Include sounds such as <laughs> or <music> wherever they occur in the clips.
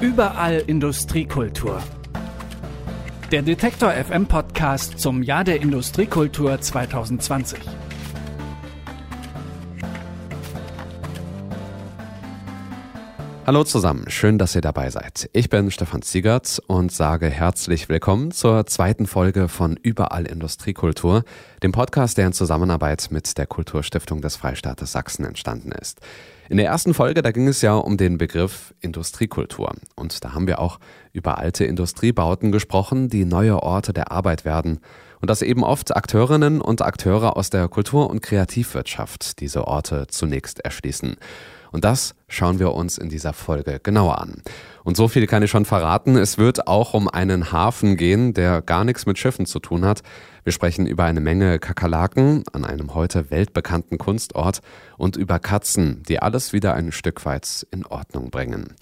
Überall Industriekultur. Der Detektor FM Podcast zum Jahr der Industriekultur 2020. Hallo zusammen, schön, dass ihr dabei seid. Ich bin Stefan Ziegert und sage herzlich willkommen zur zweiten Folge von Überall Industriekultur, dem Podcast, der in Zusammenarbeit mit der Kulturstiftung des Freistaates Sachsen entstanden ist. In der ersten Folge, da ging es ja um den Begriff Industriekultur. Und da haben wir auch über alte Industriebauten gesprochen, die neue Orte der Arbeit werden. Und dass eben oft Akteurinnen und Akteure aus der Kultur- und Kreativwirtschaft diese Orte zunächst erschließen. Und das schauen wir uns in dieser Folge genauer an. Und so viel kann ich schon verraten. Es wird auch um einen Hafen gehen, der gar nichts mit Schiffen zu tun hat. Wir sprechen über eine Menge Kakerlaken an einem heute weltbekannten Kunstort und über Katzen, die alles wieder ein Stück weit in Ordnung bringen.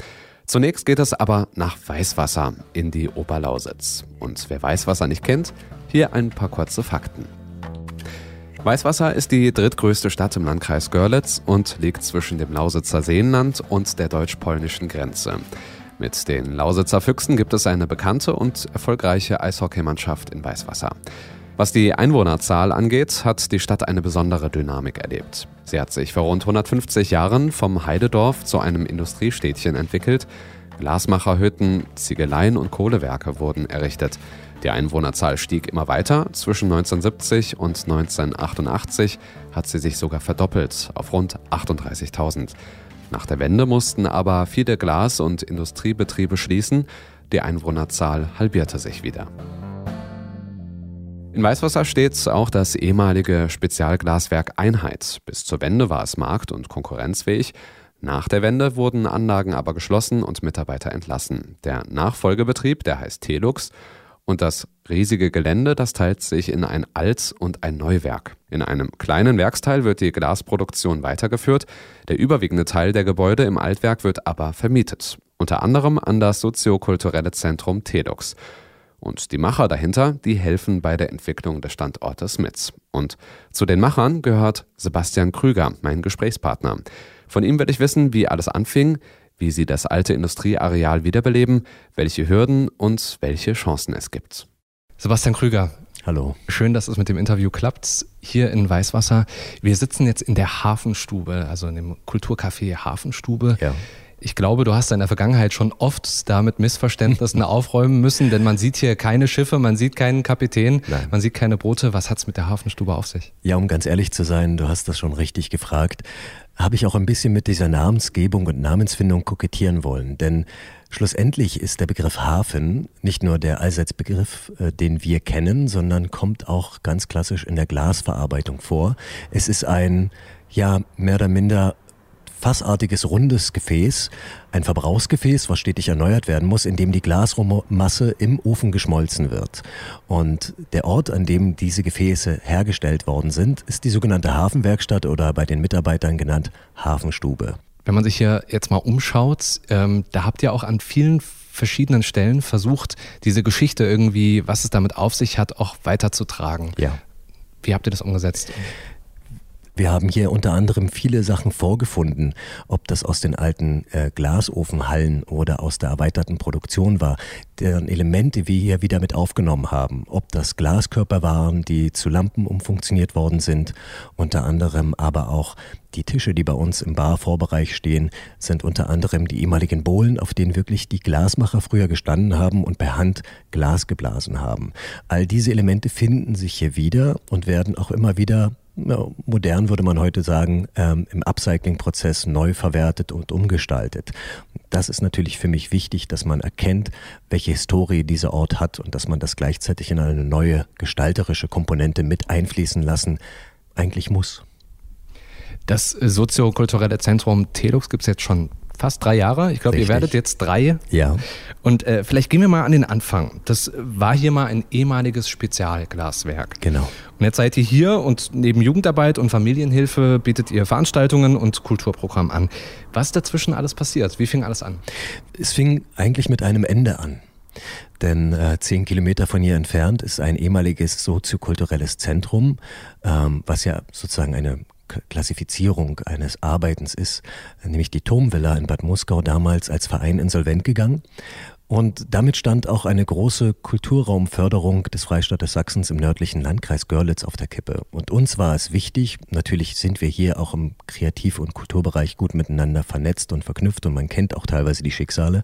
Zunächst geht es aber nach Weißwasser in die Oberlausitz. Und wer Weißwasser nicht kennt, hier ein paar kurze Fakten. Weißwasser ist die drittgrößte Stadt im Landkreis Görlitz und liegt zwischen dem Lausitzer Seenland und der deutsch-polnischen Grenze. Mit den Lausitzer Füchsen gibt es eine bekannte und erfolgreiche Eishockeymannschaft in Weißwasser. Was die Einwohnerzahl angeht, hat die Stadt eine besondere Dynamik erlebt. Sie hat sich vor rund 150 Jahren vom Heidedorf zu einem Industriestädtchen entwickelt. Glasmacherhütten, Ziegeleien und Kohlewerke wurden errichtet. Die Einwohnerzahl stieg immer weiter. Zwischen 1970 und 1988 hat sie sich sogar verdoppelt auf rund 38.000. Nach der Wende mussten aber viele Glas- und Industriebetriebe schließen. Die Einwohnerzahl halbierte sich wieder. In Weißwasser steht auch das ehemalige Spezialglaswerk Einheit. Bis zur Wende war es markt- und konkurrenzfähig. Nach der Wende wurden Anlagen aber geschlossen und Mitarbeiter entlassen. Der Nachfolgebetrieb, der heißt Telux, und das riesige Gelände, das teilt sich in ein Alt- und ein Neuwerk. In einem kleinen Werksteil wird die Glasproduktion weitergeführt. Der überwiegende Teil der Gebäude im Altwerk wird aber vermietet. Unter anderem an das soziokulturelle Zentrum TEDx. Und die Macher dahinter, die helfen bei der Entwicklung des Standortes mit. Und zu den Machern gehört Sebastian Krüger, mein Gesprächspartner. Von ihm will ich wissen, wie alles anfing, wie sie das alte Industrieareal wiederbeleben, welche Hürden und welche Chancen es gibt. Sebastian Krüger. Hallo. Schön, dass es mit dem Interview klappt. Hier in Weißwasser. Wir sitzen jetzt in der Hafenstube, also in dem Kulturcafé Hafenstube. Ja. Ich glaube, du hast in der Vergangenheit schon oft damit Missverständnissen <laughs> aufräumen müssen, denn man sieht hier keine Schiffe, man sieht keinen Kapitän, Nein. man sieht keine Boote. Was hat es mit der Hafenstube auf sich? Ja, um ganz ehrlich zu sein, du hast das schon richtig gefragt habe ich auch ein bisschen mit dieser Namensgebung und Namensfindung kokettieren wollen. Denn schlussendlich ist der Begriff Hafen nicht nur der Allseitsbegriff, äh, den wir kennen, sondern kommt auch ganz klassisch in der Glasverarbeitung vor. Es ist ein, ja, mehr oder minder fassartiges rundes Gefäß, ein Verbrauchsgefäß, was stetig erneuert werden muss, in dem die Glasmasse im Ofen geschmolzen wird. Und der Ort, an dem diese Gefäße hergestellt worden sind, ist die sogenannte Hafenwerkstatt oder bei den Mitarbeitern genannt Hafenstube. Wenn man sich hier jetzt mal umschaut, ähm, da habt ihr auch an vielen verschiedenen Stellen versucht, diese Geschichte irgendwie, was es damit auf sich hat, auch weiterzutragen. Ja. Wie habt ihr das umgesetzt? Wir haben hier unter anderem viele Sachen vorgefunden, ob das aus den alten äh, Glasofenhallen oder aus der erweiterten Produktion war, deren Elemente wir hier wieder mit aufgenommen haben, ob das Glaskörper waren, die zu Lampen umfunktioniert worden sind, unter anderem aber auch die Tische, die bei uns im Barvorbereich stehen, sind unter anderem die ehemaligen Bohlen, auf denen wirklich die Glasmacher früher gestanden haben und per Hand Glas geblasen haben. All diese Elemente finden sich hier wieder und werden auch immer wieder modern würde man heute sagen, ähm, im Upcycling-Prozess neu verwertet und umgestaltet. Das ist natürlich für mich wichtig, dass man erkennt, welche Historie dieser Ort hat und dass man das gleichzeitig in eine neue gestalterische Komponente mit einfließen lassen eigentlich muss. Das soziokulturelle Zentrum Telux gibt es jetzt schon fast drei Jahre. Ich glaube, ihr werdet jetzt drei. Ja. Und äh, vielleicht gehen wir mal an den Anfang. Das war hier mal ein ehemaliges Spezialglaswerk. Genau. Und jetzt seid ihr hier und neben Jugendarbeit und Familienhilfe bietet ihr Veranstaltungen und Kulturprogramm an. Was dazwischen alles passiert? Wie fing alles an? Es fing eigentlich mit einem Ende an. Denn äh, zehn Kilometer von hier entfernt ist ein ehemaliges soziokulturelles Zentrum, ähm, was ja sozusagen eine Klassifizierung eines Arbeitens ist, nämlich die Turmvilla in Bad Muskau damals als Verein insolvent gegangen. Und damit stand auch eine große Kulturraumförderung des Freistaates Sachsens im nördlichen Landkreis Görlitz auf der Kippe. Und uns war es wichtig, natürlich sind wir hier auch im Kreativ- und Kulturbereich gut miteinander vernetzt und verknüpft und man kennt auch teilweise die Schicksale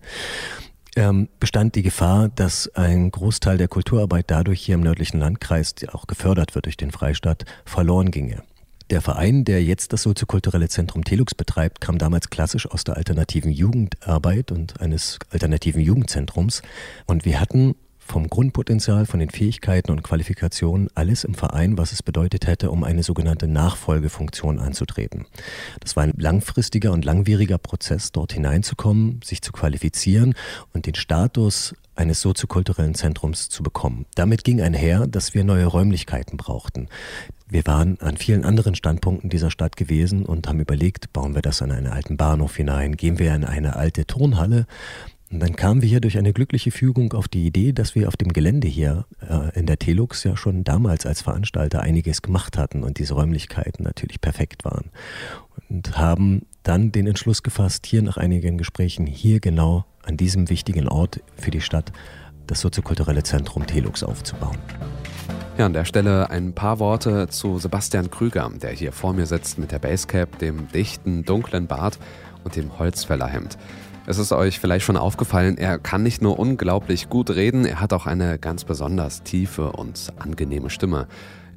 ähm, bestand die Gefahr, dass ein Großteil der Kulturarbeit dadurch hier im nördlichen Landkreis, die auch gefördert wird durch den Freistaat, verloren ginge. Der Verein, der jetzt das soziokulturelle Zentrum Telux betreibt, kam damals klassisch aus der alternativen Jugendarbeit und eines alternativen Jugendzentrums. Und wir hatten vom Grundpotenzial, von den Fähigkeiten und Qualifikationen alles im Verein, was es bedeutet hätte, um eine sogenannte Nachfolgefunktion anzutreten. Das war ein langfristiger und langwieriger Prozess, dort hineinzukommen, sich zu qualifizieren und den Status eines soziokulturellen Zentrums zu bekommen. Damit ging einher, dass wir neue Räumlichkeiten brauchten. Wir waren an vielen anderen Standpunkten dieser Stadt gewesen und haben überlegt, bauen wir das an einen alten Bahnhof hinein, gehen wir in eine alte Turnhalle und dann kamen wir hier durch eine glückliche Fügung auf die Idee, dass wir auf dem Gelände hier äh, in der Telux ja schon damals als Veranstalter einiges gemacht hatten und diese Räumlichkeiten natürlich perfekt waren. Und haben dann den Entschluss gefasst, hier nach einigen Gesprächen, hier genau an diesem wichtigen Ort für die Stadt das soziokulturelle Zentrum Telux aufzubauen. Ja, an der Stelle ein paar Worte zu Sebastian Krüger, der hier vor mir sitzt mit der Basecap, dem dichten, dunklen Bart und dem Holzfällerhemd. Es ist euch vielleicht schon aufgefallen, er kann nicht nur unglaublich gut reden, er hat auch eine ganz besonders tiefe und angenehme Stimme.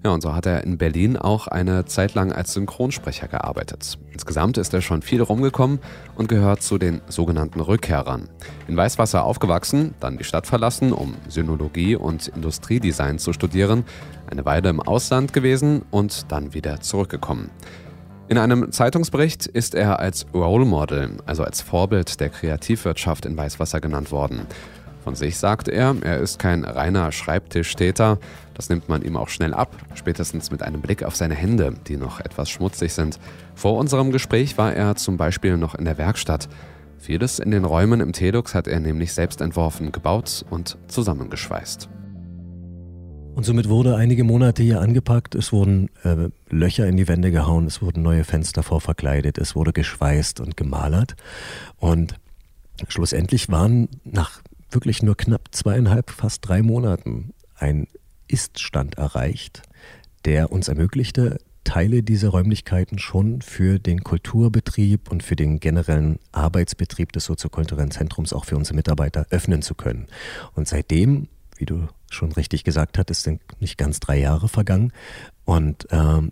Ja, und so hat er in Berlin auch eine Zeit lang als Synchronsprecher gearbeitet. Insgesamt ist er schon viel rumgekommen und gehört zu den sogenannten Rückkehrern. In Weißwasser aufgewachsen, dann die Stadt verlassen, um Synologie und Industriedesign zu studieren, eine Weile im Ausland gewesen und dann wieder zurückgekommen. In einem Zeitungsbericht ist er als Role Model, also als Vorbild der Kreativwirtschaft in Weißwasser genannt worden. Von sich sagt er, er ist kein reiner Schreibtischtäter. Das nimmt man ihm auch schnell ab, spätestens mit einem Blick auf seine Hände, die noch etwas schmutzig sind. Vor unserem Gespräch war er zum Beispiel noch in der Werkstatt. Vieles in den Räumen im Telux hat er nämlich selbst entworfen, gebaut und zusammengeschweißt. Und somit wurde einige Monate hier angepackt, es wurden äh, Löcher in die Wände gehauen, es wurden neue Fenster vorverkleidet, es wurde geschweißt und gemalert. Und schlussendlich waren nach wirklich nur knapp zweieinhalb, fast drei Monaten ein Iststand erreicht, der uns ermöglichte, Teile dieser Räumlichkeiten schon für den Kulturbetrieb und für den generellen Arbeitsbetrieb des soziokulturellen Zentrums auch für unsere Mitarbeiter öffnen zu können. Und seitdem, wie du schon richtig gesagt hat, es sind nicht ganz drei Jahre vergangen und ähm,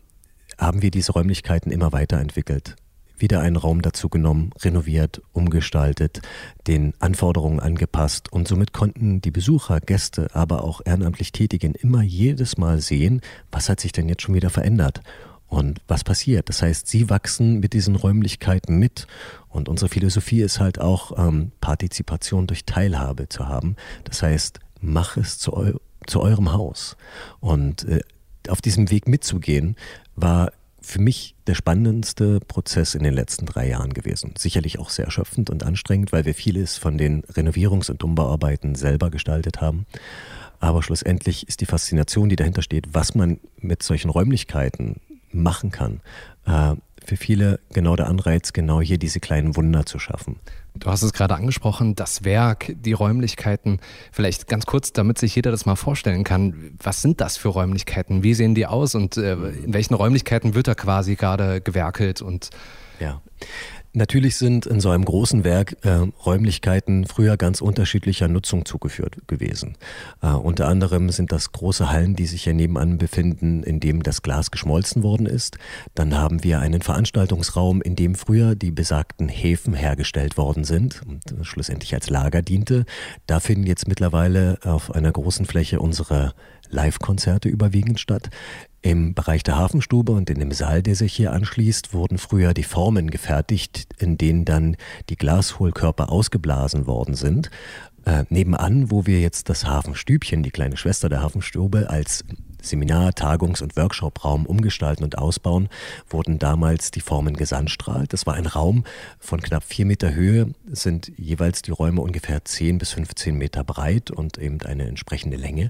haben wir diese Räumlichkeiten immer weiterentwickelt. Wieder einen Raum dazu genommen, renoviert, umgestaltet, den Anforderungen angepasst und somit konnten die Besucher, Gäste, aber auch ehrenamtlich Tätigen immer jedes Mal sehen, was hat sich denn jetzt schon wieder verändert und was passiert. Das heißt, sie wachsen mit diesen Räumlichkeiten mit und unsere Philosophie ist halt auch ähm, Partizipation durch Teilhabe zu haben. Das heißt, mach es zu, eu zu eurem Haus. Und äh, auf diesem Weg mitzugehen, war für mich der spannendste Prozess in den letzten drei Jahren gewesen. Sicherlich auch sehr erschöpfend und anstrengend, weil wir vieles von den Renovierungs- und Umbauarbeiten selber gestaltet haben. Aber schlussendlich ist die Faszination, die dahinter steht, was man mit solchen Räumlichkeiten machen kann, äh, für viele genau der Anreiz, genau hier diese kleinen Wunder zu schaffen. Du hast es gerade angesprochen, das Werk, die Räumlichkeiten. Vielleicht ganz kurz, damit sich jeder das mal vorstellen kann. Was sind das für Räumlichkeiten? Wie sehen die aus und äh, in welchen Räumlichkeiten wird da quasi gerade gewerkelt? Und ja. Natürlich sind in so einem großen Werk äh, Räumlichkeiten früher ganz unterschiedlicher Nutzung zugeführt gewesen. Äh, unter anderem sind das große Hallen, die sich hier nebenan befinden, in dem das Glas geschmolzen worden ist. Dann haben wir einen Veranstaltungsraum, in dem früher die besagten Häfen hergestellt worden sind und schlussendlich als Lager diente. Da finden jetzt mittlerweile auf einer großen Fläche unsere Live-Konzerte überwiegend statt. Im Bereich der Hafenstube und in dem Saal, der sich hier anschließt, wurden früher die Formen gefertigt, in denen dann die Glashohlkörper ausgeblasen worden sind. Äh, nebenan, wo wir jetzt das Hafenstübchen, die kleine Schwester der Hafenstube, als Seminar-, Tagungs- und Workshopraum umgestalten und ausbauen, wurden damals die Formen gesandstrahlt. Das war ein Raum von knapp vier Meter Höhe, sind jeweils die Räume ungefähr 10 bis 15 Meter breit und eben eine entsprechende Länge.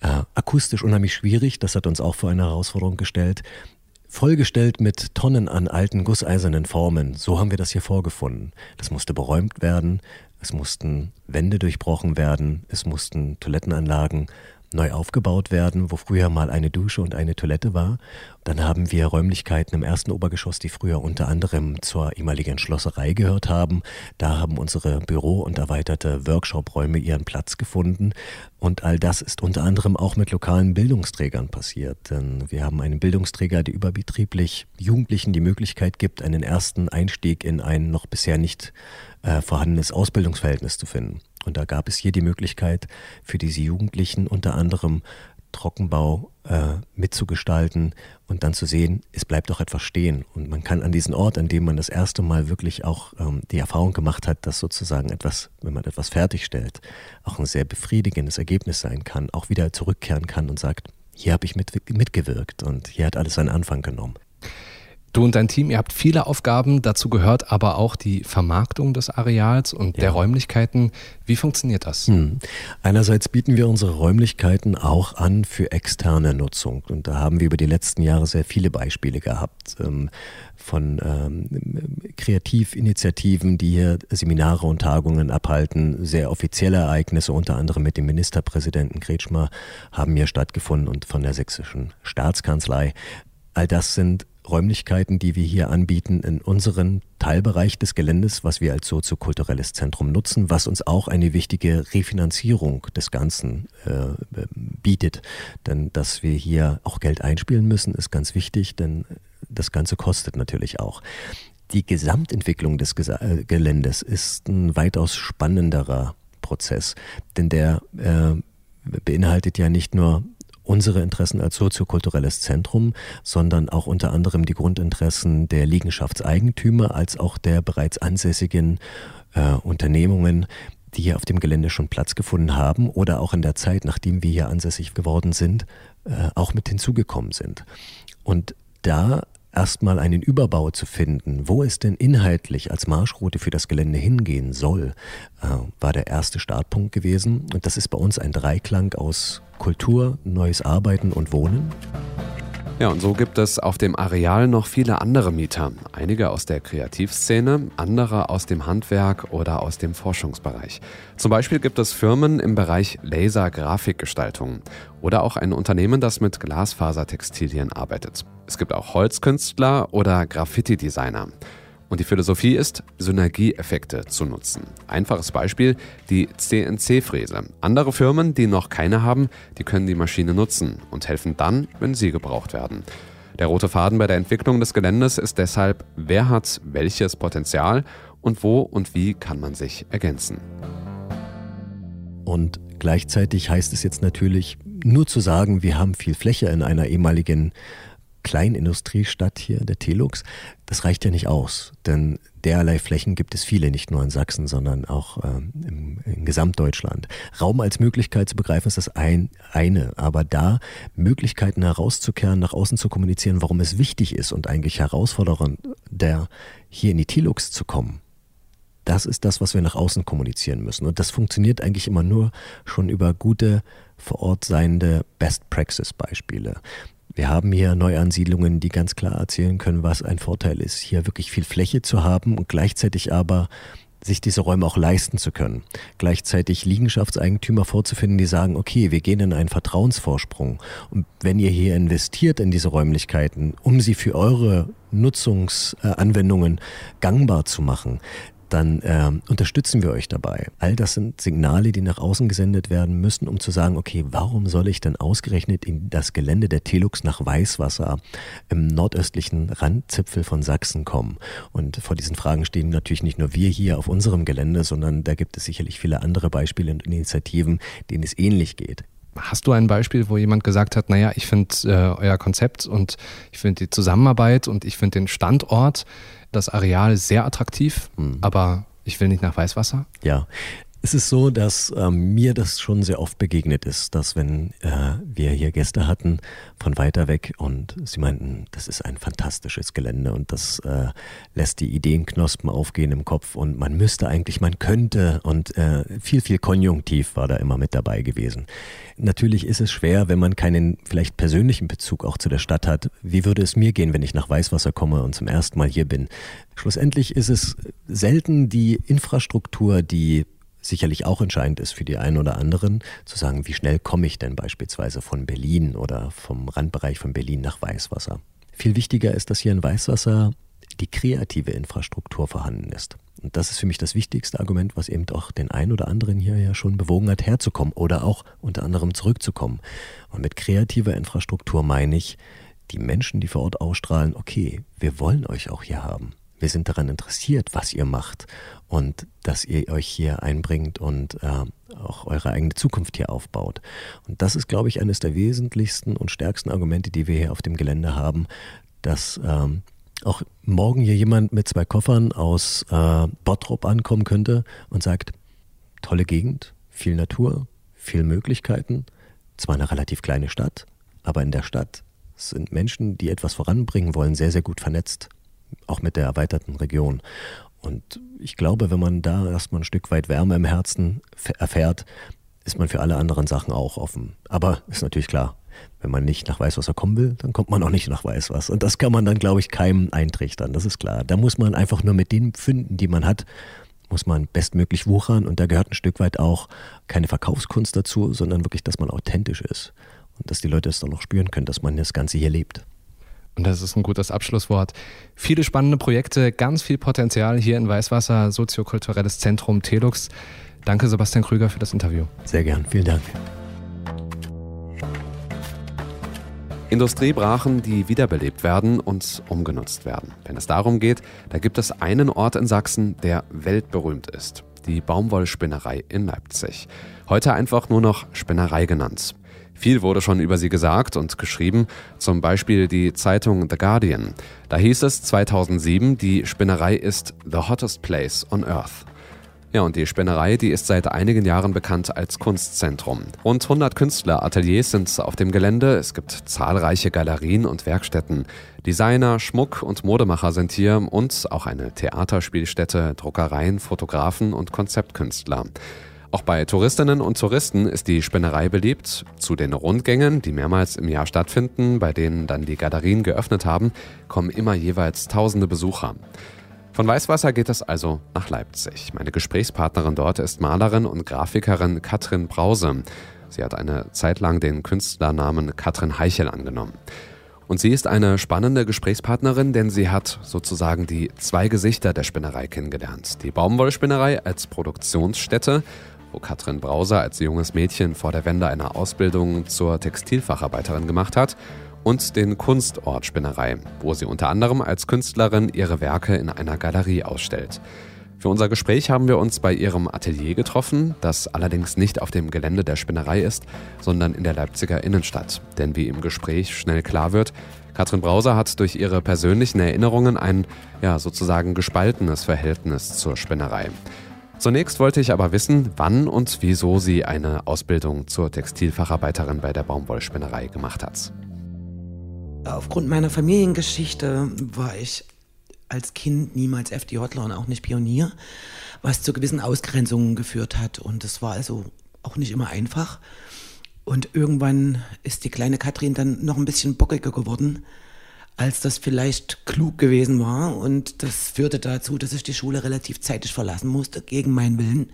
Äh, akustisch unheimlich schwierig, das hat uns auch vor eine Herausforderung gestellt. vollgestellt mit Tonnen an alten gusseisernen Formen. So haben wir das hier vorgefunden. Das musste beräumt werden, es mussten Wände durchbrochen werden, es mussten Toilettenanlagen neu aufgebaut werden, wo früher mal eine Dusche und eine Toilette war. Dann haben wir Räumlichkeiten im ersten Obergeschoss, die früher unter anderem zur ehemaligen Schlosserei gehört haben. Da haben unsere Büro- und erweiterte Workshop-Räume ihren Platz gefunden. Und all das ist unter anderem auch mit lokalen Bildungsträgern passiert. Denn wir haben einen Bildungsträger, der überbetrieblich Jugendlichen die Möglichkeit gibt, einen ersten Einstieg in ein noch bisher nicht äh, vorhandenes Ausbildungsverhältnis zu finden. Und da gab es hier die Möglichkeit für diese Jugendlichen unter anderem Trockenbau äh, mitzugestalten und dann zu sehen, es bleibt auch etwas stehen. Und man kann an diesen Ort, an dem man das erste Mal wirklich auch ähm, die Erfahrung gemacht hat, dass sozusagen etwas, wenn man etwas fertigstellt, auch ein sehr befriedigendes Ergebnis sein kann, auch wieder zurückkehren kann und sagt, hier habe ich mit, mitgewirkt und hier hat alles seinen Anfang genommen. Du und dein Team, ihr habt viele Aufgaben, dazu gehört aber auch die Vermarktung des Areals und ja. der Räumlichkeiten. Wie funktioniert das? Hm. Einerseits bieten wir unsere Räumlichkeiten auch an für externe Nutzung und da haben wir über die letzten Jahre sehr viele Beispiele gehabt ähm, von ähm, Kreativinitiativen, die hier Seminare und Tagungen abhalten. Sehr offizielle Ereignisse, unter anderem mit dem Ministerpräsidenten Kretschmer, haben hier stattgefunden und von der sächsischen Staatskanzlei. All das sind Räumlichkeiten, die wir hier anbieten, in unseren Teilbereich des Geländes, was wir als soziokulturelles Zentrum nutzen, was uns auch eine wichtige Refinanzierung des Ganzen äh, bietet. Denn dass wir hier auch Geld einspielen müssen, ist ganz wichtig, denn das Ganze kostet natürlich auch. Die Gesamtentwicklung des äh, Geländes ist ein weitaus spannenderer Prozess, denn der äh, beinhaltet ja nicht nur unsere Interessen als soziokulturelles Zentrum, sondern auch unter anderem die Grundinteressen der Liegenschaftseigentümer als auch der bereits ansässigen äh, Unternehmungen, die hier auf dem Gelände schon Platz gefunden haben oder auch in der Zeit, nachdem wir hier ansässig geworden sind, äh, auch mit hinzugekommen sind. Und da erstmal einen Überbau zu finden, wo es denn inhaltlich als Marschroute für das Gelände hingehen soll, äh, war der erste Startpunkt gewesen. Und das ist bei uns ein Dreiklang aus Kultur, neues Arbeiten und Wohnen. Ja, und so gibt es auf dem Areal noch viele andere Mieter. Einige aus der Kreativszene, andere aus dem Handwerk oder aus dem Forschungsbereich. Zum Beispiel gibt es Firmen im Bereich Laser-Grafikgestaltung oder auch ein Unternehmen, das mit Glasfasertextilien arbeitet. Es gibt auch Holzkünstler oder Graffiti-Designer. Und die Philosophie ist, Synergieeffekte zu nutzen. Einfaches Beispiel, die CNC-Fräse. Andere Firmen, die noch keine haben, die können die Maschine nutzen und helfen dann, wenn sie gebraucht werden. Der rote Faden bei der Entwicklung des Geländes ist deshalb, wer hat welches Potenzial und wo und wie kann man sich ergänzen. Und gleichzeitig heißt es jetzt natürlich, nur zu sagen, wir haben viel Fläche in einer ehemaligen Kleinindustriestadt hier, der Telux, das reicht ja nicht aus. Denn derlei Flächen gibt es viele, nicht nur in Sachsen, sondern auch ähm, im, in Gesamtdeutschland. Raum als Möglichkeit zu begreifen ist das ein, eine, aber da Möglichkeiten herauszukehren, nach außen zu kommunizieren, warum es wichtig ist und eigentlich herausfordernd, der hier in die Telux zu kommen, das ist das, was wir nach außen kommunizieren müssen. Und das funktioniert eigentlich immer nur schon über gute vor Ort seiende Best-Praxis-Beispiele. Wir haben hier Neuansiedlungen, die ganz klar erzählen können, was ein Vorteil ist, hier wirklich viel Fläche zu haben und gleichzeitig aber sich diese Räume auch leisten zu können. Gleichzeitig Liegenschaftseigentümer vorzufinden, die sagen, okay, wir gehen in einen Vertrauensvorsprung. Und wenn ihr hier investiert in diese Räumlichkeiten, um sie für eure Nutzungsanwendungen gangbar zu machen, dann äh, unterstützen wir euch dabei. All das sind Signale, die nach außen gesendet werden müssen, um zu sagen, okay, warum soll ich denn ausgerechnet in das Gelände der Telux nach Weißwasser im nordöstlichen Randzipfel von Sachsen kommen? Und vor diesen Fragen stehen natürlich nicht nur wir hier auf unserem Gelände, sondern da gibt es sicherlich viele andere Beispiele und Initiativen, denen es ähnlich geht. Hast du ein Beispiel, wo jemand gesagt hat, naja, ich finde äh, euer Konzept und ich finde die Zusammenarbeit und ich finde den Standort das Areal sehr attraktiv, mhm. aber ich will nicht nach Weißwasser? Ja. Es ist so, dass äh, mir das schon sehr oft begegnet ist, dass wenn äh, wir hier Gäste hatten von weiter weg und sie meinten, das ist ein fantastisches Gelände und das äh, lässt die Ideenknospen aufgehen im Kopf und man müsste eigentlich, man könnte und äh, viel, viel Konjunktiv war da immer mit dabei gewesen. Natürlich ist es schwer, wenn man keinen vielleicht persönlichen Bezug auch zu der Stadt hat. Wie würde es mir gehen, wenn ich nach Weißwasser komme und zum ersten Mal hier bin? Schlussendlich ist es selten die Infrastruktur, die sicherlich auch entscheidend ist für die einen oder anderen, zu sagen, wie schnell komme ich denn beispielsweise von Berlin oder vom Randbereich von Berlin nach Weißwasser. Viel wichtiger ist, dass hier in Weißwasser die kreative Infrastruktur vorhanden ist. Und das ist für mich das wichtigste Argument, was eben doch den einen oder anderen hier ja schon bewogen hat, herzukommen oder auch unter anderem zurückzukommen. Und mit kreativer Infrastruktur meine ich, die Menschen, die vor Ort ausstrahlen, okay, wir wollen euch auch hier haben. Wir sind daran interessiert, was ihr macht und dass ihr euch hier einbringt und äh, auch eure eigene Zukunft hier aufbaut. Und das ist, glaube ich, eines der wesentlichsten und stärksten Argumente, die wir hier auf dem Gelände haben, dass ähm, auch morgen hier jemand mit zwei Koffern aus äh, Bottrop ankommen könnte und sagt, tolle Gegend, viel Natur, viel Möglichkeiten, zwar eine relativ kleine Stadt, aber in der Stadt sind Menschen, die etwas voranbringen wollen, sehr, sehr gut vernetzt auch mit der erweiterten Region. Und ich glaube, wenn man da erstmal ein Stück weit Wärme im Herzen erfährt, ist man für alle anderen Sachen auch offen. Aber ist natürlich klar, wenn man nicht nach Weißwasser kommen will, dann kommt man auch nicht nach Weißwasser. Und das kann man dann, glaube ich, keinem eintrichtern. Das ist klar. Da muss man einfach nur mit den Fünden, die man hat, muss man bestmöglich wuchern. Und da gehört ein Stück weit auch keine Verkaufskunst dazu, sondern wirklich, dass man authentisch ist. Und dass die Leute es dann auch spüren können, dass man das Ganze hier lebt. Und das ist ein gutes Abschlusswort. Viele spannende Projekte, ganz viel Potenzial hier in Weißwasser, soziokulturelles Zentrum Telux. Danke, Sebastian Krüger, für das Interview. Sehr gern, vielen Dank. Industriebrachen, die wiederbelebt werden und umgenutzt werden. Wenn es darum geht, da gibt es einen Ort in Sachsen, der weltberühmt ist. Die Baumwollspinnerei in Leipzig. Heute einfach nur noch Spinnerei genannt. Viel wurde schon über sie gesagt und geschrieben, zum Beispiel die Zeitung The Guardian. Da hieß es 2007, die Spinnerei ist the hottest place on earth. Ja, und die Spinnerei, die ist seit einigen Jahren bekannt als Kunstzentrum. Rund 100 Künstlerateliers sind auf dem Gelände. Es gibt zahlreiche Galerien und Werkstätten. Designer, Schmuck und Modemacher sind hier und auch eine Theaterspielstätte, Druckereien, Fotografen und Konzeptkünstler. Auch bei Touristinnen und Touristen ist die Spinnerei beliebt. Zu den Rundgängen, die mehrmals im Jahr stattfinden, bei denen dann die Galerien geöffnet haben, kommen immer jeweils tausende Besucher. Von Weißwasser geht es also nach Leipzig. Meine Gesprächspartnerin dort ist Malerin und Grafikerin Katrin Brause. Sie hat eine Zeit lang den Künstlernamen Katrin Heichel angenommen. Und sie ist eine spannende Gesprächspartnerin, denn sie hat sozusagen die zwei Gesichter der Spinnerei kennengelernt. Die Baumwollspinnerei als Produktionsstätte wo Katrin Brauser als junges Mädchen vor der Wende eine Ausbildung zur Textilfacharbeiterin gemacht hat, und den Kunstort Spinnerei, wo sie unter anderem als Künstlerin ihre Werke in einer Galerie ausstellt. Für unser Gespräch haben wir uns bei ihrem Atelier getroffen, das allerdings nicht auf dem Gelände der Spinnerei ist, sondern in der Leipziger Innenstadt. Denn wie im Gespräch schnell klar wird, Katrin Brauser hat durch ihre persönlichen Erinnerungen ein, ja, sozusagen gespaltenes Verhältnis zur Spinnerei. Zunächst wollte ich aber wissen, wann und wieso sie eine Ausbildung zur Textilfacharbeiterin bei der Baumwollspinnerei gemacht hat. Aufgrund meiner Familiengeschichte war ich als Kind niemals FDJler und auch nicht Pionier, was zu gewissen Ausgrenzungen geführt hat. Und es war also auch nicht immer einfach. Und irgendwann ist die kleine Katrin dann noch ein bisschen bockiger geworden als das vielleicht klug gewesen war. Und das führte dazu, dass ich die Schule relativ zeitig verlassen musste, gegen meinen Willen.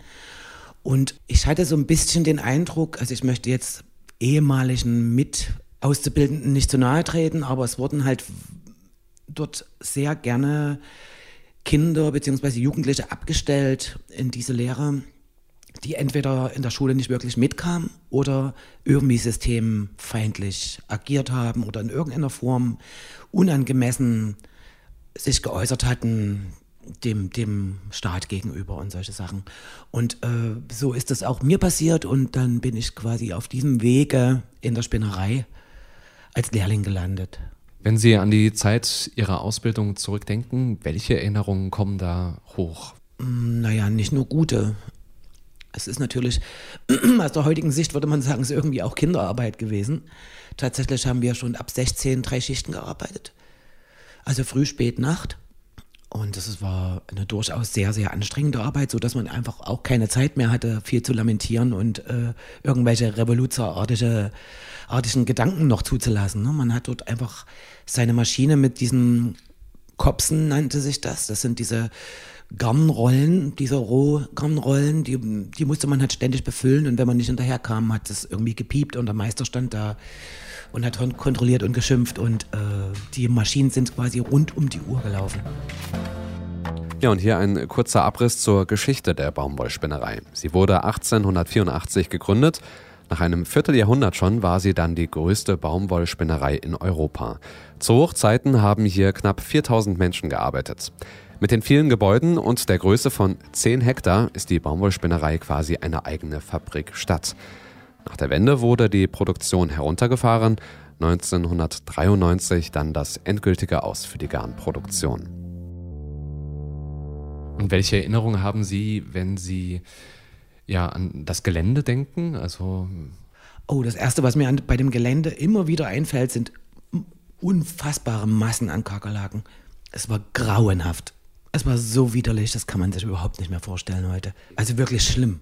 Und ich hatte so ein bisschen den Eindruck, also ich möchte jetzt ehemaligen Mit-Auszubildenden nicht zu nahe treten, aber es wurden halt dort sehr gerne Kinder bzw. Jugendliche abgestellt in diese Lehre, die entweder in der Schule nicht wirklich mitkamen oder irgendwie systemfeindlich agiert haben oder in irgendeiner Form unangemessen sich geäußert hatten dem, dem Staat gegenüber und solche Sachen. Und äh, so ist das auch mir passiert und dann bin ich quasi auf diesem Wege in der Spinnerei als Lehrling gelandet. Wenn Sie an die Zeit Ihrer Ausbildung zurückdenken, welche Erinnerungen kommen da hoch? Hm, naja, nicht nur gute. Es ist natürlich, <clears throat> aus der heutigen Sicht würde man sagen, es ist irgendwie auch Kinderarbeit gewesen. Tatsächlich haben wir schon ab 16 drei Schichten gearbeitet. Also früh, spät, Nacht. Und das war eine durchaus sehr, sehr anstrengende Arbeit, sodass man einfach auch keine Zeit mehr hatte, viel zu lamentieren und äh, irgendwelche revoluzerartige artigen Gedanken noch zuzulassen. Ne? Man hat dort einfach seine Maschine mit diesen Kopsen, nannte sich das. Das sind diese Garnrollen, diese Rohgarnrollen, die, die musste man halt ständig befüllen und wenn man nicht hinterherkam, hat es irgendwie gepiept und der Meister stand da und hat kontrolliert und geschimpft und äh, die Maschinen sind quasi rund um die Uhr gelaufen. Ja, und hier ein kurzer Abriss zur Geschichte der Baumwollspinnerei. Sie wurde 1884 gegründet. Nach einem Vierteljahrhundert schon war sie dann die größte Baumwollspinnerei in Europa. Zu Hochzeiten haben hier knapp 4000 Menschen gearbeitet. Mit den vielen Gebäuden und der Größe von 10 Hektar ist die Baumwollspinnerei quasi eine eigene Fabrikstadt. Nach der Wende wurde die Produktion heruntergefahren, 1993 dann das endgültige Aus für die Garnproduktion. Und welche Erinnerungen haben Sie, wenn Sie ja an das Gelände denken? Also oh, das erste, was mir bei dem Gelände immer wieder einfällt, sind unfassbare Massen an Kakerlaken. Es war grauenhaft. Es war so widerlich, das kann man sich überhaupt nicht mehr vorstellen heute. Also wirklich schlimm.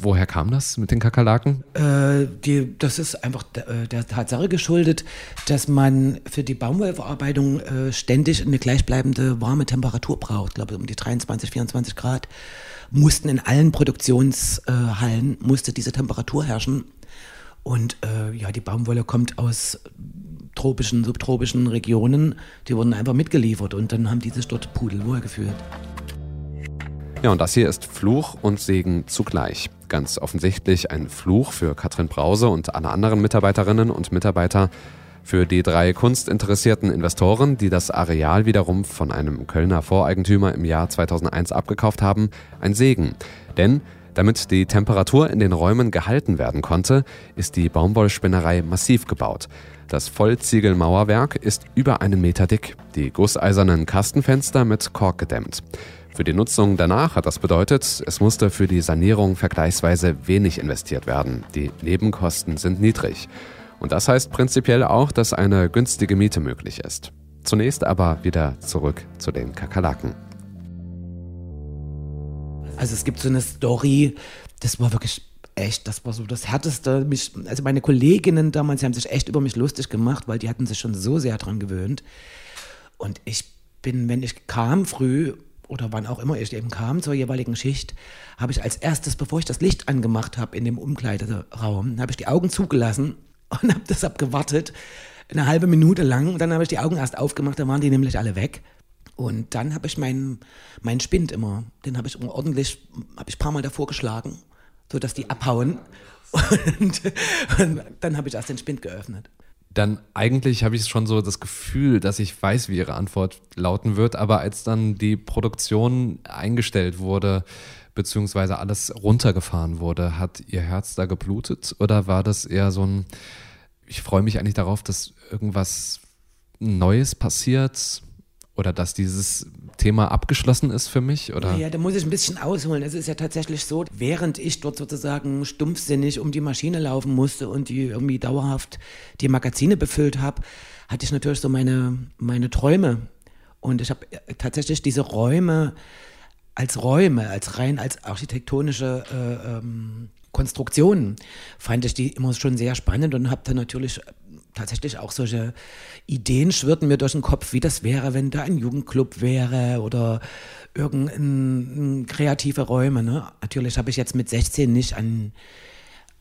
Woher kam das mit den Kakerlaken? Äh, die, das ist einfach der, äh, der, Tatsache geschuldet, dass man für die Baumwollverarbeitung äh, ständig eine gleichbleibende warme Temperatur braucht. Ich glaube, um die 23, 24 Grad mussten in allen Produktionshallen musste diese Temperatur herrschen. Und äh, ja, die Baumwolle kommt aus tropischen, subtropischen Regionen. Die wurden einfach mitgeliefert und dann haben die sich dort pudelwohl gefühlt. Ja, und das hier ist Fluch und Segen zugleich. Ganz offensichtlich ein Fluch für Katrin Brause und alle anderen Mitarbeiterinnen und Mitarbeiter, für die drei kunstinteressierten Investoren, die das Areal wiederum von einem Kölner Voreigentümer im Jahr 2001 abgekauft haben, ein Segen. Denn damit die Temperatur in den Räumen gehalten werden konnte, ist die Baumwollspinnerei massiv gebaut. Das Vollziegelmauerwerk ist über einen Meter dick, die gusseisernen Kastenfenster mit Kork gedämmt. Für die Nutzung danach hat das bedeutet, es musste für die Sanierung vergleichsweise wenig investiert werden. Die Nebenkosten sind niedrig. Und das heißt prinzipiell auch, dass eine günstige Miete möglich ist. Zunächst aber wieder zurück zu den Kakerlaken. Also es gibt so eine Story, das war wirklich echt, das war so das Härteste. Mich, also meine Kolleginnen damals, haben sich echt über mich lustig gemacht, weil die hatten sich schon so sehr dran gewöhnt. Und ich bin, wenn ich kam früh oder wann auch immer ich eben kam zur jeweiligen Schicht, habe ich als erstes, bevor ich das Licht angemacht habe in dem Umkleideraum, habe ich die Augen zugelassen und habe deshalb gewartet, eine halbe Minute lang. Und dann habe ich die Augen erst aufgemacht, dann waren die nämlich alle weg. Und dann habe ich meinen mein Spind immer, den habe ich ordentlich, habe ich ein paar Mal davor geschlagen, sodass die abhauen. Und, und dann habe ich erst den Spind geöffnet dann eigentlich habe ich schon so das Gefühl, dass ich weiß, wie Ihre Antwort lauten wird. Aber als dann die Produktion eingestellt wurde, beziehungsweise alles runtergefahren wurde, hat Ihr Herz da geblutet? Oder war das eher so ein, ich freue mich eigentlich darauf, dass irgendwas Neues passiert? Oder dass dieses Thema abgeschlossen ist für mich? Oder? Ja, da muss ich ein bisschen ausholen. Es ist ja tatsächlich so, während ich dort sozusagen stumpfsinnig um die Maschine laufen musste und die irgendwie dauerhaft die Magazine befüllt habe, hatte ich natürlich so meine, meine Träume. Und ich habe tatsächlich diese Räume als Räume, als rein als architektonische äh, ähm, Konstruktionen, fand ich die immer schon sehr spannend und habe dann natürlich tatsächlich auch solche Ideen schwirrten mir durch den Kopf, wie das wäre, wenn da ein Jugendclub wäre oder irgendein kreative Räume. Ne? Natürlich habe ich jetzt mit 16 nicht an,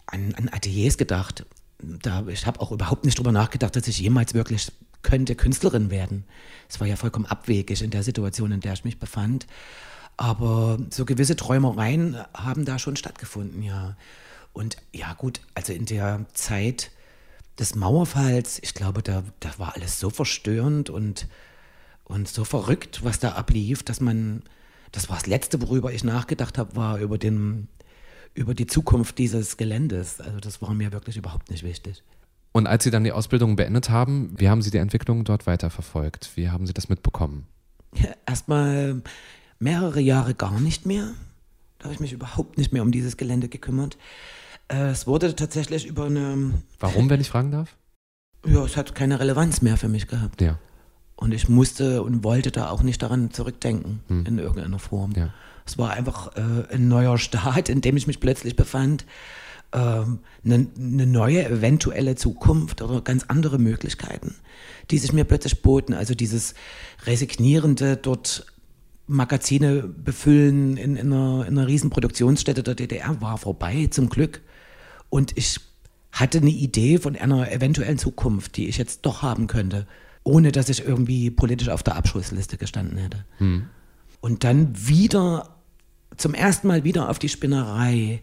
an, an Ateliers gedacht. Da, ich habe auch überhaupt nicht darüber nachgedacht, dass ich jemals wirklich könnte Künstlerin werden. Es war ja vollkommen abwegig in der Situation, in der ich mich befand. Aber so gewisse Träumereien haben da schon stattgefunden, ja. Und ja, gut, also in der Zeit des Mauerfalls, ich glaube, da, da war alles so verstörend und, und so verrückt, was da ablief, dass man, das war das Letzte, worüber ich nachgedacht habe, war über, den, über die Zukunft dieses Geländes. Also das war mir wirklich überhaupt nicht wichtig. Und als Sie dann die Ausbildung beendet haben, wie haben Sie die Entwicklung dort weiterverfolgt? Wie haben Sie das mitbekommen? Ja, <laughs> Erstmal mehrere Jahre gar nicht mehr. habe ich mich überhaupt nicht mehr um dieses Gelände gekümmert. Äh, es wurde tatsächlich über eine. Warum, wenn ich fragen darf? Ja, es hat keine Relevanz mehr für mich gehabt. Ja. Und ich musste und wollte da auch nicht daran zurückdenken hm. in irgendeiner Form. Ja. Es war einfach äh, ein neuer Staat, in dem ich mich plötzlich befand. Ähm, eine, eine neue eventuelle Zukunft oder ganz andere Möglichkeiten, die sich mir plötzlich boten. Also dieses resignierende dort Magazine befüllen in, in, einer, in einer riesen Produktionsstätte der DDR war vorbei, zum Glück. Und ich hatte eine Idee von einer eventuellen Zukunft, die ich jetzt doch haben könnte, ohne dass ich irgendwie politisch auf der Abschlussliste gestanden hätte. Hm. Und dann wieder, zum ersten Mal wieder auf die Spinnerei.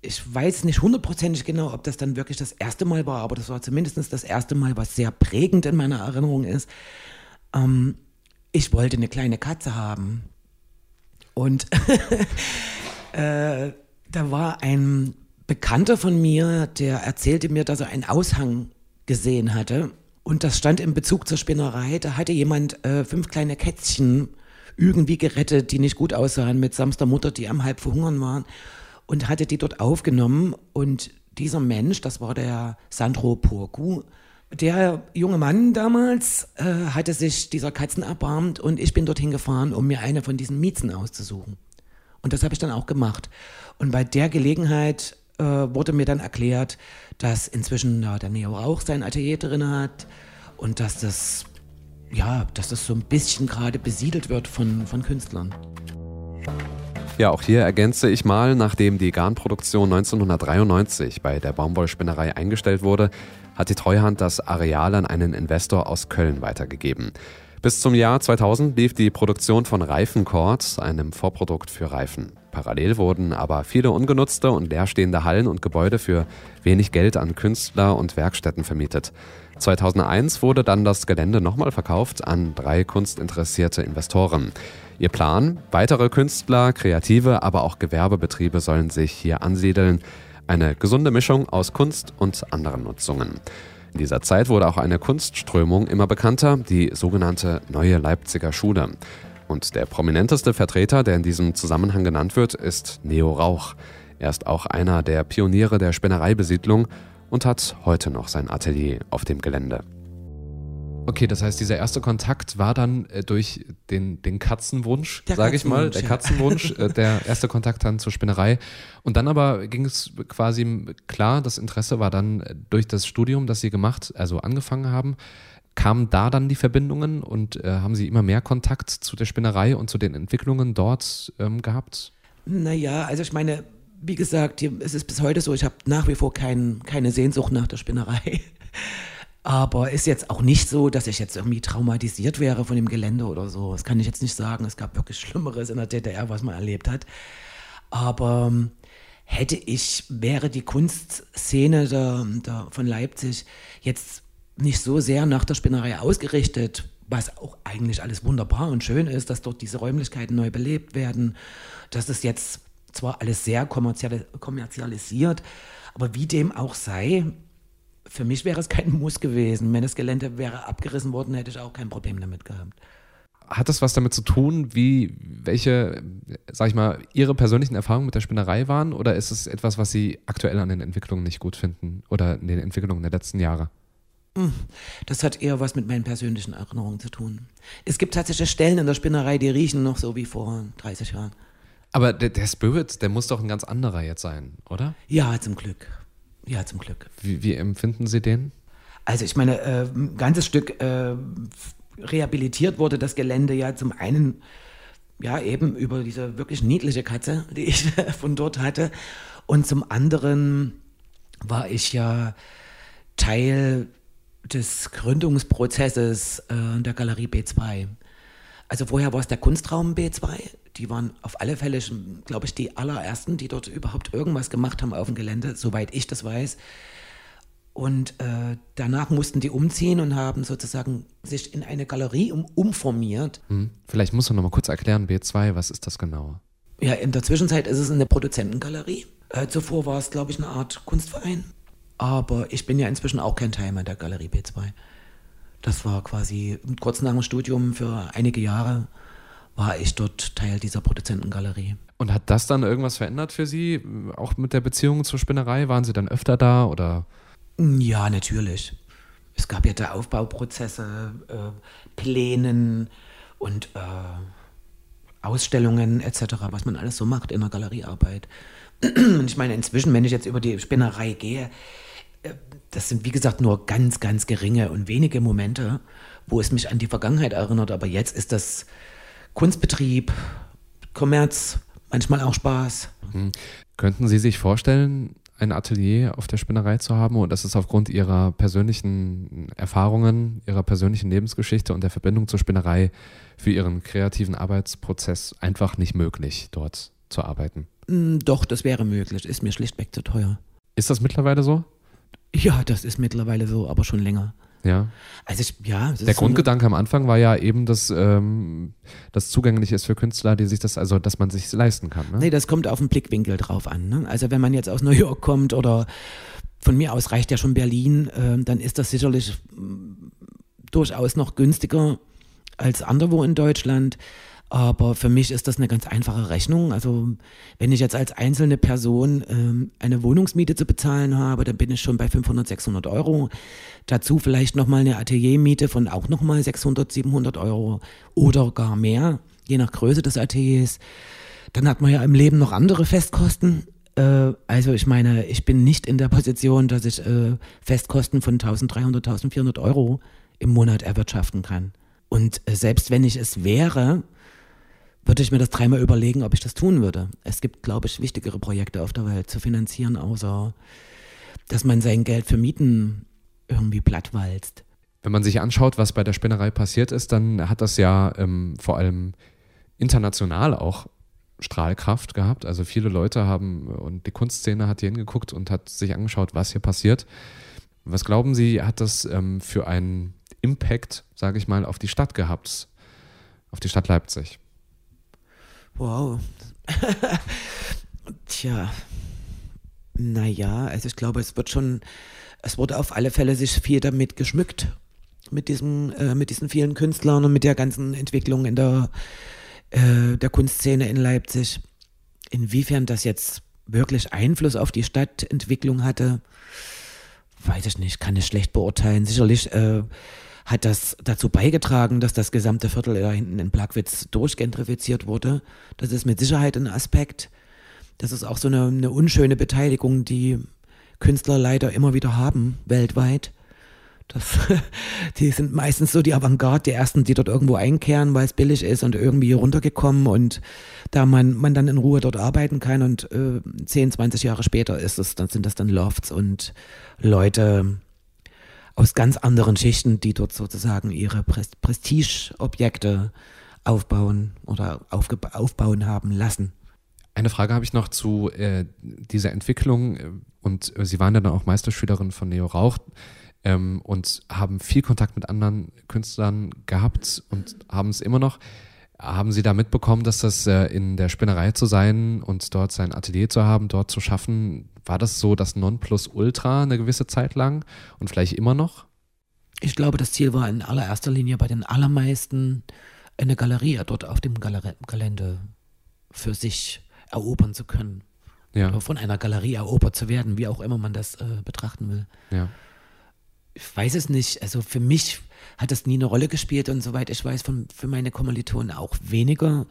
Ich weiß nicht hundertprozentig genau, ob das dann wirklich das erste Mal war, aber das war zumindest das erste Mal, was sehr prägend in meiner Erinnerung ist. Ähm, ich wollte eine kleine Katze haben. Und <laughs> äh, da war ein Bekannter von mir, der erzählte mir, dass er einen Aushang gesehen hatte. Und das stand in Bezug zur Spinnerei. Da hatte jemand äh, fünf kleine Kätzchen irgendwie gerettet, die nicht gut aussahen, mit samster Mutter, die am halb verhungern waren. Und hatte die dort aufgenommen. Und dieser Mensch, das war der Sandro Porgu, der junge Mann damals äh, hatte sich dieser Katzen erbarmt und ich bin dorthin gefahren, um mir eine von diesen Miezen auszusuchen. Und das habe ich dann auch gemacht. Und bei der Gelegenheit äh, wurde mir dann erklärt, dass inzwischen ja, der Neo auch sein Atelier drin hat und dass das, ja, dass das so ein bisschen gerade besiedelt wird von, von Künstlern. Ja, auch hier ergänze ich mal, nachdem die Garnproduktion 1993 bei der Baumwollspinnerei eingestellt wurde, hat die Treuhand das Areal an einen Investor aus Köln weitergegeben. Bis zum Jahr 2000 lief die Produktion von Reifencord, einem Vorprodukt für Reifen. Parallel wurden aber viele ungenutzte und leerstehende Hallen und Gebäude für wenig Geld an Künstler und Werkstätten vermietet. 2001 wurde dann das Gelände nochmal verkauft an drei kunstinteressierte Investoren. Ihr Plan? Weitere Künstler, Kreative, aber auch Gewerbebetriebe sollen sich hier ansiedeln. Eine gesunde Mischung aus Kunst und anderen Nutzungen. In dieser Zeit wurde auch eine Kunstströmung immer bekannter, die sogenannte Neue Leipziger Schule. Und der prominenteste Vertreter, der in diesem Zusammenhang genannt wird, ist Neo Rauch. Er ist auch einer der Pioniere der Spinnereibesiedlung und hat heute noch sein Atelier auf dem Gelände. Okay, das heißt, dieser erste Kontakt war dann äh, durch den, den Katzenwunsch, sage ich mal, der ja. Katzenwunsch, <laughs> äh, der erste Kontakt dann zur Spinnerei. Und dann aber ging es quasi klar, das Interesse war dann äh, durch das Studium, das Sie gemacht, also angefangen haben. Kamen da dann die Verbindungen und äh, haben Sie immer mehr Kontakt zu der Spinnerei und zu den Entwicklungen dort ähm, gehabt? Naja, also ich meine, wie gesagt, es ist bis heute so, ich habe nach wie vor kein, keine Sehnsucht nach der Spinnerei. <laughs> Aber ist jetzt auch nicht so, dass ich jetzt irgendwie traumatisiert wäre von dem Gelände oder so. Das kann ich jetzt nicht sagen. Es gab wirklich Schlimmeres in der DDR, was man erlebt hat. Aber ähm, hätte ich, wäre die Kunstszene der, der, von Leipzig jetzt nicht so sehr nach der Spinnerei ausgerichtet, was auch eigentlich alles wunderbar und schön ist, dass dort diese Räumlichkeiten neu belebt werden, dass es jetzt zwar alles sehr kommerzialisiert, aber wie dem auch sei, für mich wäre es kein Muss gewesen. Wenn das Gelände wäre abgerissen worden, hätte ich auch kein Problem damit gehabt. Hat das was damit zu tun, wie welche, sag ich mal, Ihre persönlichen Erfahrungen mit der Spinnerei waren? Oder ist es etwas, was Sie aktuell an den Entwicklungen nicht gut finden oder in den Entwicklungen der letzten Jahre? Hm, das hat eher was mit meinen persönlichen Erinnerungen zu tun. Es gibt tatsächlich Stellen in der Spinnerei, die riechen noch so wie vor 30 Jahren. Aber der, der Spirit, der muss doch ein ganz anderer jetzt sein, oder? Ja, zum Glück. Ja, zum Glück. Wie, wie empfinden Sie den? Also ich meine, äh, ein ganzes Stück äh, rehabilitiert wurde das Gelände ja zum einen ja eben über diese wirklich niedliche Katze, die ich <laughs> von dort hatte, und zum anderen war ich ja Teil des Gründungsprozesses äh, der Galerie B2. Also vorher war es der Kunstraum B2. Die waren auf alle Fälle, glaube ich, die allerersten, die dort überhaupt irgendwas gemacht haben auf dem Gelände, soweit ich das weiß. Und äh, danach mussten die umziehen und haben sozusagen sich in eine Galerie um, umformiert. Hm. Vielleicht musst du noch mal kurz erklären, B2, was ist das genau? Ja, in der Zwischenzeit ist es eine Produzentengalerie. Äh, zuvor war es, glaube ich, eine Art Kunstverein. Aber ich bin ja inzwischen auch kein Teil mehr der Galerie B2. Das war quasi kurz nach dem Studium für einige Jahre war ich dort Teil dieser Produzentengalerie. Und hat das dann irgendwas verändert für Sie, auch mit der Beziehung zur Spinnerei? Waren Sie dann öfter da oder? Ja, natürlich. Es gab ja da Aufbauprozesse, äh, Plänen und äh, Ausstellungen etc., was man alles so macht in der Galeriearbeit. <clears throat> Und ich meine, inzwischen, wenn ich jetzt über die Spinnerei gehe, äh, das sind wie gesagt nur ganz, ganz geringe und wenige Momente, wo es mich an die Vergangenheit erinnert. Aber jetzt ist das Kunstbetrieb, Kommerz, manchmal auch Spaß. Mhm. Könnten Sie sich vorstellen, ein Atelier auf der Spinnerei zu haben und das ist aufgrund Ihrer persönlichen Erfahrungen, Ihrer persönlichen Lebensgeschichte und der Verbindung zur Spinnerei für Ihren kreativen Arbeitsprozess einfach nicht möglich, dort zu arbeiten? Mm, doch, das wäre möglich, ist mir schlichtweg zu teuer. Ist das mittlerweile so? Ja, das ist mittlerweile so, aber schon länger. Ja. Also ich, ja. Der Grundgedanke so am Anfang war ja eben, dass ähm, das zugänglich ist für Künstler, die sich das, also dass man sich leisten kann. Ne? Nee, das kommt auf den Blickwinkel drauf an. Ne? Also wenn man jetzt aus New York kommt oder von mir aus reicht ja schon Berlin, äh, dann ist das sicherlich äh, durchaus noch günstiger als anderwo in Deutschland. Aber für mich ist das eine ganz einfache Rechnung. Also wenn ich jetzt als einzelne Person ähm, eine Wohnungsmiete zu bezahlen habe, dann bin ich schon bei 500, 600 Euro. Dazu vielleicht nochmal eine Ateliermiete von auch nochmal 600, 700 Euro oder gar mehr, je nach Größe des Ateliers. Dann hat man ja im Leben noch andere Festkosten. Äh, also ich meine, ich bin nicht in der Position, dass ich äh, Festkosten von 1300, 1400 Euro im Monat erwirtschaften kann. Und äh, selbst wenn ich es wäre, würde ich mir das dreimal überlegen, ob ich das tun würde. Es gibt, glaube ich, wichtigere Projekte auf der Welt zu finanzieren, außer dass man sein Geld für Mieten irgendwie plattwalzt. Wenn man sich anschaut, was bei der Spinnerei passiert ist, dann hat das ja ähm, vor allem international auch Strahlkraft gehabt. Also viele Leute haben und die Kunstszene hat hier hingeguckt und hat sich angeschaut, was hier passiert. Was glauben Sie, hat das ähm, für einen Impact, sage ich mal, auf die Stadt gehabt, auf die Stadt Leipzig? Wow. <laughs> Tja. Naja, also ich glaube, es wird schon, es wurde auf alle Fälle sich viel damit geschmückt. Mit diesem, äh, mit diesen vielen Künstlern und mit der ganzen Entwicklung in der, äh, der Kunstszene in Leipzig. Inwiefern das jetzt wirklich Einfluss auf die Stadtentwicklung hatte, weiß ich nicht, kann ich schlecht beurteilen. Sicherlich äh, hat das dazu beigetragen, dass das gesamte Viertel da hinten in Plagwitz durchgentrifiziert wurde. Das ist mit Sicherheit ein Aspekt. Das ist auch so eine, eine unschöne Beteiligung, die Künstler leider immer wieder haben, weltweit. Das, <laughs> die sind meistens so die Avantgarde, die ersten, die dort irgendwo einkehren, weil es billig ist und irgendwie runtergekommen und da man, man dann in Ruhe dort arbeiten kann und äh, 10, 20 Jahre später ist es, dann sind das dann Lofts und Leute, aus ganz anderen Schichten, die dort sozusagen ihre Prestigeobjekte aufbauen oder aufbauen haben lassen. Eine Frage habe ich noch zu äh, dieser Entwicklung und äh, Sie waren ja dann auch Meisterschülerin von Neo Rauch ähm, und haben viel Kontakt mit anderen Künstlern gehabt und haben es immer noch. Haben Sie da mitbekommen, dass das äh, in der Spinnerei zu sein und dort sein Atelier zu haben, dort zu schaffen, war das so das Nonplusultra eine gewisse Zeit lang und vielleicht immer noch? Ich glaube, das Ziel war in allererster Linie bei den allermeisten eine Galerie dort auf dem Gelände für sich erobern zu können. Ja. Oder von einer Galerie erobert zu werden, wie auch immer man das äh, betrachten will. Ja. Ich weiß es nicht. Also für mich hat das nie eine Rolle gespielt und soweit ich weiß, von, für meine Kommilitonen auch weniger.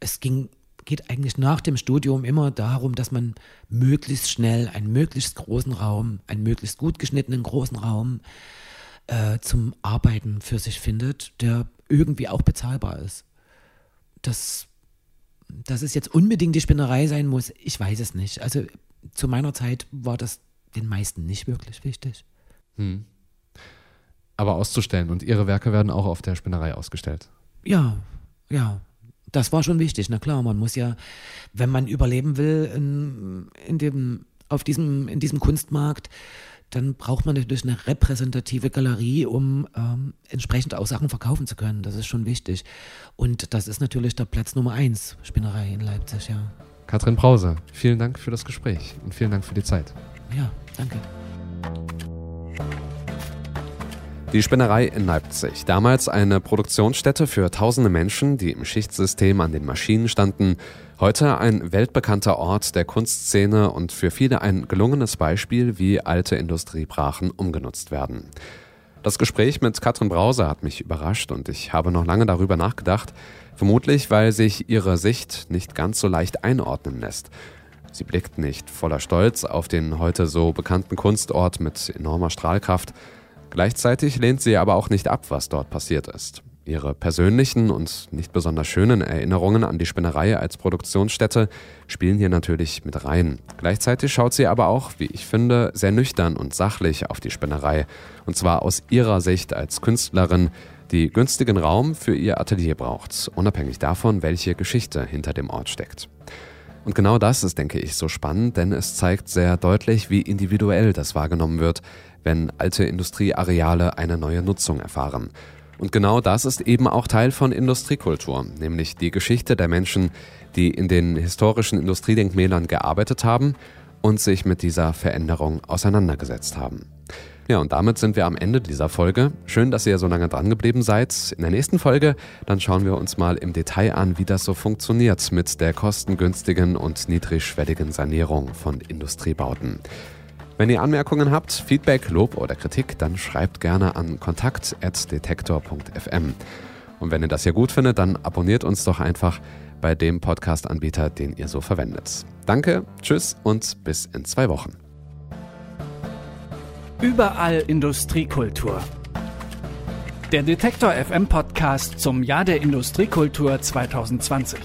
Es ging geht eigentlich nach dem Studium immer darum, dass man möglichst schnell einen möglichst großen Raum, einen möglichst gut geschnittenen großen Raum äh, zum Arbeiten für sich findet, der irgendwie auch bezahlbar ist. Das, dass es jetzt unbedingt die Spinnerei sein muss, ich weiß es nicht. Also zu meiner Zeit war das den meisten nicht wirklich wichtig. Hm. Aber auszustellen und ihre Werke werden auch auf der Spinnerei ausgestellt. Ja, ja das war schon wichtig. Na klar, man muss ja, wenn man überleben will in, in dem, auf diesem, in diesem Kunstmarkt, dann braucht man natürlich eine repräsentative Galerie, um ähm, entsprechend auch Sachen verkaufen zu können. Das ist schon wichtig. Und das ist natürlich der Platz Nummer eins, Spinnerei in Leipzig, ja. Katrin Brause, vielen Dank für das Gespräch und vielen Dank für die Zeit. Ja, danke. Die Spinnerei in Leipzig, damals eine Produktionsstätte für tausende Menschen, die im Schichtsystem an den Maschinen standen, heute ein weltbekannter Ort der Kunstszene und für viele ein gelungenes Beispiel, wie alte Industriebrachen umgenutzt werden. Das Gespräch mit Katrin Brause hat mich überrascht und ich habe noch lange darüber nachgedacht, vermutlich weil sich ihre Sicht nicht ganz so leicht einordnen lässt. Sie blickt nicht voller Stolz auf den heute so bekannten Kunstort mit enormer Strahlkraft, Gleichzeitig lehnt sie aber auch nicht ab, was dort passiert ist. Ihre persönlichen und nicht besonders schönen Erinnerungen an die Spinnerei als Produktionsstätte spielen hier natürlich mit rein. Gleichzeitig schaut sie aber auch, wie ich finde, sehr nüchtern und sachlich auf die Spinnerei. Und zwar aus ihrer Sicht als Künstlerin, die günstigen Raum für ihr Atelier braucht, unabhängig davon, welche Geschichte hinter dem Ort steckt. Und genau das ist, denke ich, so spannend, denn es zeigt sehr deutlich, wie individuell das wahrgenommen wird, wenn alte Industrieareale eine neue Nutzung erfahren. Und genau das ist eben auch Teil von Industriekultur, nämlich die Geschichte der Menschen, die in den historischen Industriedenkmälern gearbeitet haben und sich mit dieser Veränderung auseinandergesetzt haben. Ja, und damit sind wir am Ende dieser Folge. Schön, dass ihr so lange dran geblieben seid. In der nächsten Folge, dann schauen wir uns mal im Detail an, wie das so funktioniert mit der kostengünstigen und niedrigschwelligen Sanierung von Industriebauten. Wenn ihr Anmerkungen habt, Feedback, Lob oder Kritik, dann schreibt gerne an kontakt.detektor.fm. Und wenn ihr das hier gut findet, dann abonniert uns doch einfach bei dem Podcast-Anbieter, den ihr so verwendet. Danke, tschüss und bis in zwei Wochen. Überall Industriekultur. Der Detektor FM Podcast zum Jahr der Industriekultur 2020.